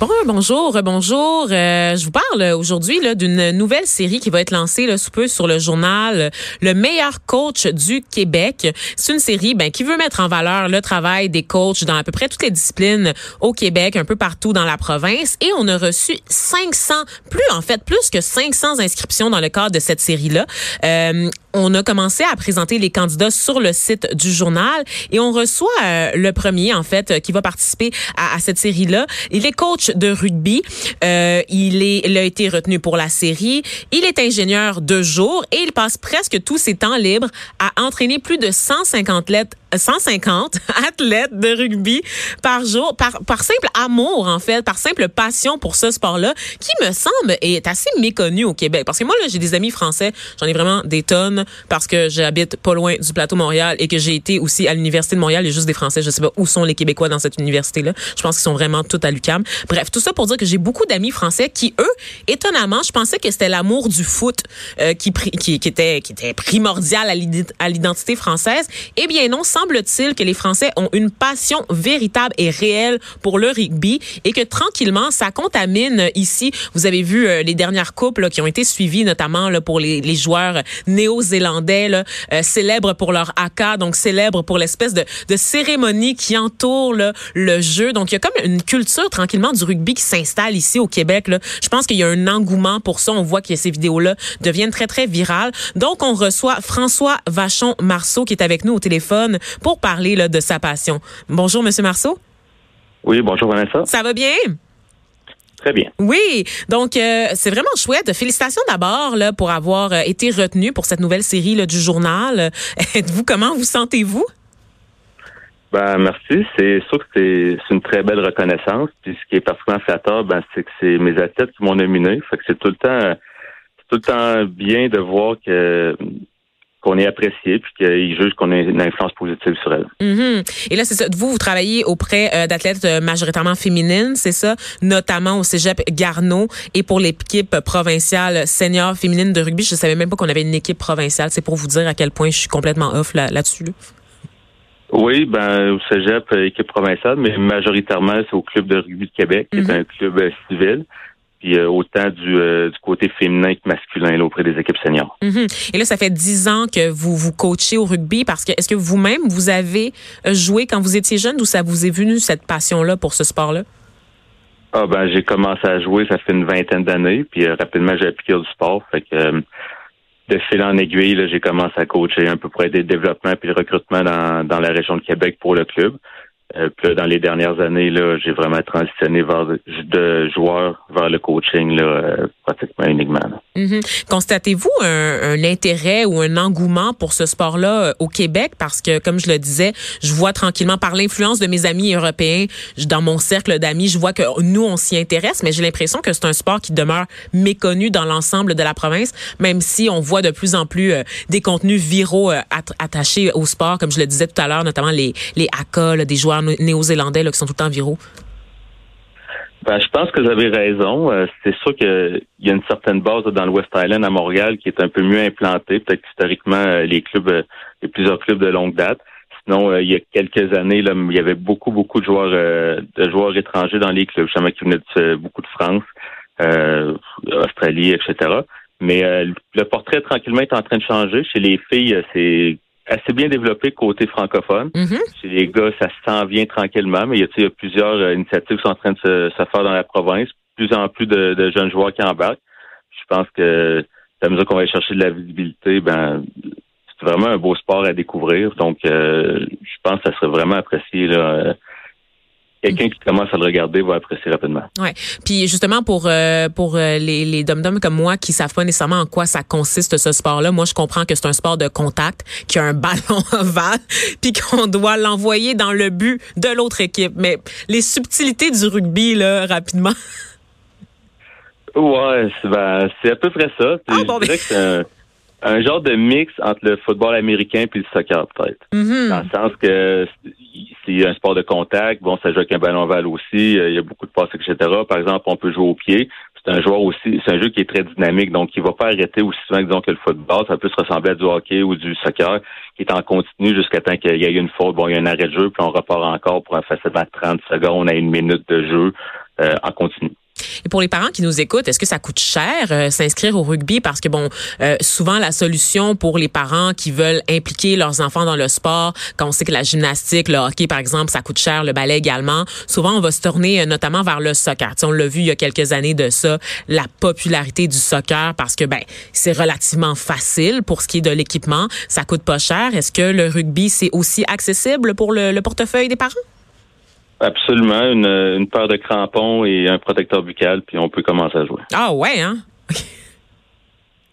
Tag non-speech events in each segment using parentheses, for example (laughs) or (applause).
Bon, bonjour, bonjour. Euh, je vous parle aujourd'hui d'une nouvelle série qui va être lancée là, sous peu sur le journal Le meilleur coach du Québec. C'est une série ben, qui veut mettre en valeur le travail des coachs dans à peu près toutes les disciplines au Québec, un peu partout dans la province. Et on a reçu 500, plus en fait, plus que 500 inscriptions dans le cadre de cette série-là. Euh, on a commencé à présenter les candidats sur le site du journal et on reçoit euh, le premier, en fait, qui va participer à, à cette série-là. Il est coach de rugby. Euh, il, est, il a été retenu pour la série. Il est ingénieur de jour et il passe presque tous ses temps libres à entraîner plus de 150 lettres 150 (laughs) athlètes de rugby par jour, par, par simple amour, en fait, par simple passion pour ce sport-là, qui me semble est assez méconnu au Québec. Parce que moi, là, j'ai des amis français, j'en ai vraiment des tonnes, parce que j'habite pas loin du plateau Montréal et que j'ai été aussi à l'Université de Montréal. Juste des Français, je sais pas où sont les Québécois dans cette université-là. Je pense qu'ils sont vraiment tous à l'UQAM. Bref, tout ça pour dire que j'ai beaucoup d'amis français qui, eux, étonnamment, je pensais que c'était l'amour du foot euh, qui, qui, qui, était, qui était primordial à l'identité française. Eh bien non, sans semble-t-il que les Français ont une passion véritable et réelle pour le rugby et que tranquillement, ça contamine ici. Vous avez vu euh, les dernières coupes qui ont été suivies, notamment là, pour les, les joueurs néo-zélandais, euh, célèbres pour leur AK, donc célèbres pour l'espèce de, de, cérémonie qui entoure là, le jeu. Donc, il y a comme une culture tranquillement du rugby qui s'installe ici au Québec. Là. Je pense qu'il y a un engouement pour ça. On voit que ces vidéos-là deviennent très, très virales. Donc, on reçoit François Vachon-Marceau qui est avec nous au téléphone pour parler là, de sa passion. Bonjour, Monsieur Marceau. Oui, bonjour Vanessa. Ça va bien? Très bien. Oui, donc euh, c'est vraiment chouette. Félicitations d'abord là pour avoir euh, été retenu pour cette nouvelle série là, du journal. (laughs) Êtes-vous comment vous sentez-vous? Ben merci. C'est sûr que c'est une très belle reconnaissance. Puis ce qui est particulièrement flatteur, ben c'est que c'est mes athlètes qui m'ont nominé. Fait que c'est tout le temps tout le temps bien de voir que qu'on est apprécié puis qu'ils jugent qu'on a une influence positive sur elle. Mm-hmm. Et là, c'est ça. Vous, vous travaillez auprès euh, d'athlètes euh, majoritairement féminines, c'est ça, notamment au Cégep Garneau et pour l'équipe provinciale senior féminine de rugby. Je savais même pas qu'on avait une équipe provinciale. C'est pour vous dire à quel point je suis complètement off là-dessus. oui, ben au Cégep, euh, équipe provinciale, mais majoritairement, c'est au Club de rugby de Québec, qui est mm-hmm. un club civil puis euh, autant du, euh, du, côté féminin que masculin là, auprès des équipes seniors. Mm-hmm. Et là, ça fait dix ans que vous vous coachez au rugby parce que est-ce que vous-même vous avez euh, joué quand vous étiez jeune ou ça vous est venu cette passion-là pour ce sport-là? Ah ben j'ai commencé à jouer, ça fait une vingtaine d'années, puis rapidement j'ai appliqué du sport. Fait que de fil en aiguille, j'ai commencé à coacher un peu près des développements puis le recrutement dans, dans la région de Québec pour le club. Euh, dans les dernières années, là, j'ai vraiment transitionné vers de, joueur vers le coaching là, euh, pratiquement uniquement. Mm-hmm. Constatez-vous un, intérêt ou un engouement pour ce sport-là euh, au Québec? Parce que, comme je le disais, je vois tranquillement par l'influence de mes amis européens, dans mon cercle d'amis, je vois que nous, on s'y intéresse, mais j'ai l'impression que c'est un sport qui demeure méconnu dans l'ensemble de la province, même si on voit de plus en plus des contenus viraux attachés au sport, comme je le disais tout à l'heure, notamment les, les ACA, des joueurs néo-zélandais qui sont tout le temps viraux? Ben, je pense que vous avez raison. Euh, c'est sûr qu'il y a une certaine base dans le West Island à Montréal qui est un peu mieux implantée. Peut-être historiquement, euh, les clubs, euh, a plusieurs clubs de longue date. Sinon, il y a quelques années, là, il y avait beaucoup, beaucoup de joueurs de joueurs étrangers dans les clubs. Je sais qui venaient beaucoup de France, Australie, etc. Mais le portrait tranquillement est en train de changer. Chez les filles, c'est assez bien développé côté francophone. Mm-hmm. Chez les gars, ça s'en vient tranquillement, mais il y a, plusieurs euh, initiatives qui sont en train de se, faire dans la province. Plus en plus de, jeunes joueurs qui embarquent. Je pense que à mesure qu'on va chercher de la visibilité, ben c'est vraiment un beau sport à découvrir. Donc, euh, je pense que ça serait vraiment apprécié là, euh, quelqu'un qui commence à le regarder va apprécier rapidement. Ouais. Puis justement pour euh, pour euh, les les dom comme moi qui savent pas nécessairement en quoi ça consiste ce sport-là, moi je comprends que c'est un sport de contact, qui a un (laughs) ballon ovale, puis qu'on doit l'envoyer dans le but de l'autre équipe. Mais les subtilités du rugby là, rapidement. Ouais, c'est ben, à peu près ça. Ah, bon, je dirais que un genre de mix entre le football américain puis le soccer, peut-être. Mhm. Dans le sens que c'est un sport de contact. Bon, ça joue avec un ballon val aussi. euh, Il y a beaucoup de passes, etc. Par exemple, on peut jouer au pied. C'est un joueur aussi, c'est un jeu qui est très dynamique, donc il va pas arrêter aussi souvent disons, que le football. Ça peut se ressembler à du hockey ou du soccer, qui est en continu jusqu'à temps qu'il y ait une faute. Bon, il y a un arrêt de jeu, puis on repart encore pour un facilement 30 secondes à une minute de jeu euh, en continu. Et pour les parents qui nous écoutent, est-ce que ça coûte cher euh, s'inscrire au rugby? Parce que bon, euh, souvent la solution pour les parents qui veulent impliquer leurs enfants dans le sport, quand on sait que la gymnastique, le hockey par exemple, ça coûte cher, le ballet également, souvent on va se tourner euh, notamment vers le soccer. T'sais, on l'a vu il y a quelques années de ça, la popularité du soccer parce que ben c'est relativement facile pour ce qui est de l'équipement, ça coûte pas cher. Est-ce que le rugby c'est aussi accessible pour le, le portefeuille des parents? Absolument, une, une paire de crampons et un protecteur buccal, puis on peut commencer à jouer. Ah ouais, hein?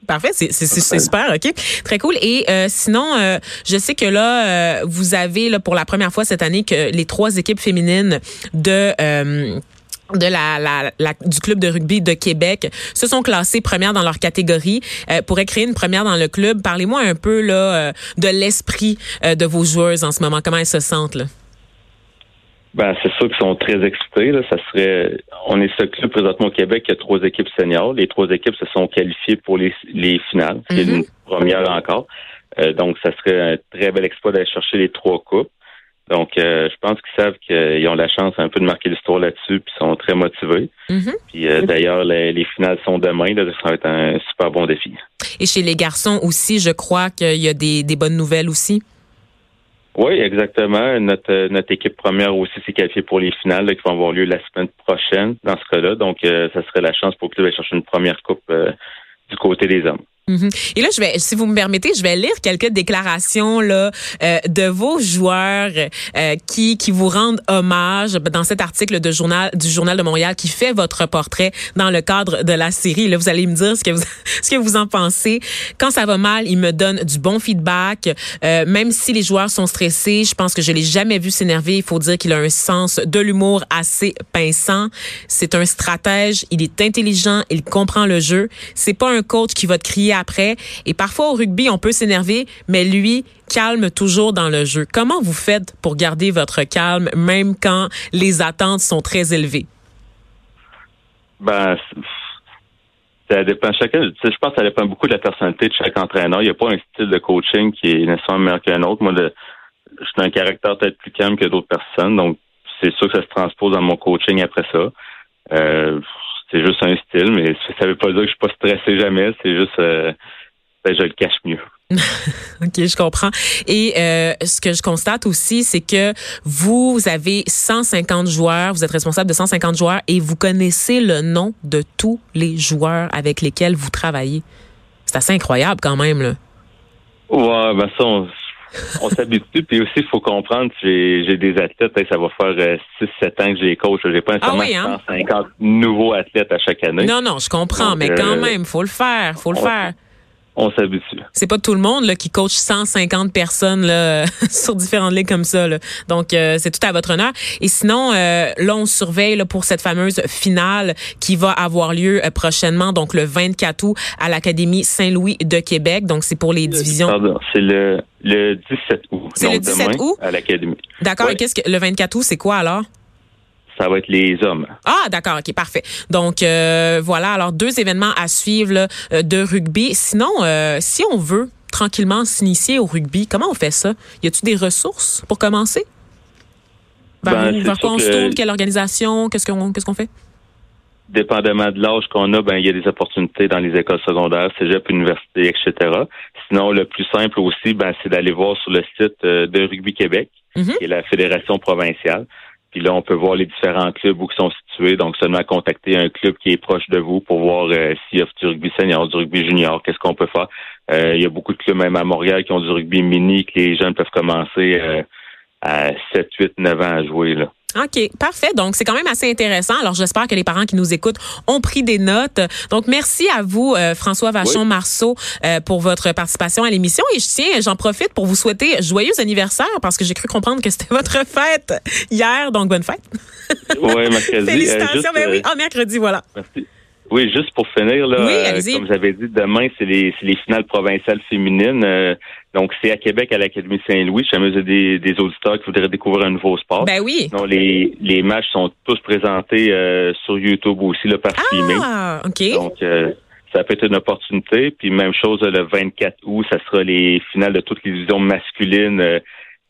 Parfait, c'est, super, ok, très cool. Et euh, sinon, euh, je sais que là, euh, vous avez là pour la première fois cette année que les trois équipes féminines de euh, de la, la, la, du club de rugby de Québec se sont classées premières dans leur catégorie euh, pourraient créer une première dans le club. Parlez-moi un peu là de l'esprit de vos joueuses en ce moment. Comment elles se sentent là? Ben, c'est sûr qu'ils sont très excités. Là. Ça serait, on est ce club présentement au Québec qui a trois équipes seniors. Les trois équipes se sont qualifiées pour les, les finales. C'est une première encore. Euh, donc, ça serait un très bel exploit d'aller chercher les trois coupes. Donc, euh, je pense qu'ils savent qu'ils ont la chance un peu de marquer l'histoire là-dessus, puis ils sont très motivés. Mhm. Puis euh, d'ailleurs, les, les finales sont demain. Là, ça va être un super bon défi. Et chez les garçons aussi, je crois qu'il y a des, des bonnes nouvelles aussi? Oui, exactement. Notre, euh, notre équipe première aussi s'est qualifiée pour les finales là, qui vont avoir lieu la semaine prochaine dans ce cas-là. Donc, euh, ça serait la chance pour le club chercher une première coupe euh, du côté des hommes. Mhm. Et là, je vais, si vous me permettez, je vais lire quelques déclarations là euh, de vos joueurs euh, qui qui vous rendent hommage dans cet article de journal du journal de Montréal qui fait votre portrait dans le cadre de la série. Là, vous allez me dire ce que vous (laughs) ce que vous en pensez. Quand ça va mal, il me donne du bon feedback. Euh, même si les joueurs sont stressés, je pense que je l'ai jamais vu s'énerver. Il faut dire qu'il a un sens de l'humour assez pinçant. C'est un stratège. Il est intelligent. Il comprend le jeu. C'est pas un coach qui va te crier après. Et parfois au rugby, on peut s'énerver, mais lui calme toujours dans le jeu. Comment vous faites pour garder votre calme, même quand les attentes sont très élevées? Ben, ça dépend chacun. Je pense que ça dépend beaucoup de la personnalité de chaque entraîneur. Il n'y a pas un style de coaching qui est nécessairement meilleur qu'un autre. Moi, je suis un caractère peut-être plus calme que d'autres personnes, donc c'est sûr que ça se transpose dans mon coaching après ça. Euh, c'est juste un style, mais ça veut pas dire que je suis pas stressé jamais. C'est juste, euh, ben, je le cache mieux. (laughs) OK, je comprends. Et euh, ce que je constate aussi, c'est que vous avez 150 joueurs, vous êtes responsable de 150 joueurs et vous connaissez le nom de tous les joueurs avec lesquels vous travaillez. C'est assez incroyable quand même. Là. Ouais, ben ça, on, on s'habitue. Puis aussi, il faut comprendre, j'ai, j'ai des athlètes, hein, ça va faire 6-7 ans que j'ai coach. J'ai pas nécessairement Ah oui, hein? 150 nouveaux athlètes à chaque année. Non, non, je comprends, Donc, mais quand euh, même, faut le faire, faut le on- faire. On s'habitue. C'est pas tout le monde là, qui coach 150 personnes là, (laughs) sur différentes ligues comme ça. Là. Donc, euh, c'est tout à votre honneur. Et sinon, euh, là, on surveille là, pour cette fameuse finale qui va avoir lieu euh, prochainement, donc le 24 août à l'Académie Saint-Louis de Québec. Donc, c'est pour les divisions. Pardon, c'est le, le 17 août. C'est le Donc, 17 demain, août? À l'Académie. D'accord. Ouais. Et qu'est-ce que le 24 août, c'est quoi alors? Ça va être les hommes. Ah, d'accord, ok, parfait. Donc euh, voilà, alors deux événements à suivre là, euh, de rugby. Sinon, euh, si on veut tranquillement s'initier au rugby, comment on fait ça? Y a-t-il des ressources pour commencer? Vers, Ben, vers quoi on se tourne Quelle organisation Qu'est-ce qu'on fait? Dépendamment de l'âge qu'on a, ben il y a des opportunités dans les écoles secondaires, cégep, université, etc. Sinon, le plus simple aussi, ben c'est d'aller voir sur le site de Rugby Québec, Mhm. qui est la fédération provinciale. Puis là, on peut voir les différents clubs où ils sont situés. Donc, seulement contacter un club qui est proche de vous pour voir euh, s'il y a du rugby senior, du rugby junior, qu'est-ce qu'on peut faire. Euh, il y a beaucoup de clubs, même à Montréal, qui ont du rugby mini, que les jeunes peuvent commencer euh, à 7, 8, 9 ans à jouer. Là. OK, parfait. Donc, c'est quand même assez intéressant. Alors, j'espère que les parents qui nous écoutent ont pris des notes. Donc, merci à vous, euh, François Vachon-Marceau, euh, pour votre participation à l'émission. Et je tiens, j'en profite pour vous souhaiter joyeux anniversaire parce que j'ai cru comprendre que c'était votre (laughs) fête hier. Donc, bonne fête. Oui, mercredi. Euh, Félicitations. juste, ben oui, euh, ah, mercredi, voilà. Merci. Oui, juste pour finir, là, Oui, euh, comme j'avais dit, demain, c'est les, c'est les finales provinciales féminines. Euh, donc, c'est à Québec, à l'Académie Saint-Louis. Je sais jamais des, des auditeurs qui voudraient découvrir un nouveau sport. Ben oui. Non, les, les matchs sont tous présentés euh, sur YouTube aussi, là, par streaming. Ah, OK. Donc, euh, ça peut être une opportunité. Puis, même chose, le 24 août, ça sera les finales de toutes les divisions masculines euh,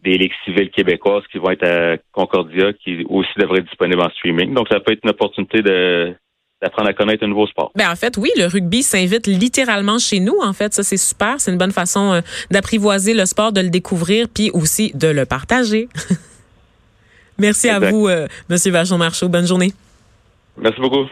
des ligues civiles québécoises qui vont être à Concordia, qui aussi devraient être disponibles en streaming. Donc, ça peut être une opportunité de d'apprendre à connaître un nouveau sport. Ben en fait, oui, le rugby s'invite littéralement chez nous. En fait, ça c'est super, c'est une bonne façon euh, d'apprivoiser le sport, de le découvrir, puis aussi de le partager. (laughs) Merci à vous, euh, Monsieur Vachon Marchaud. Bonne journée. Merci beaucoup.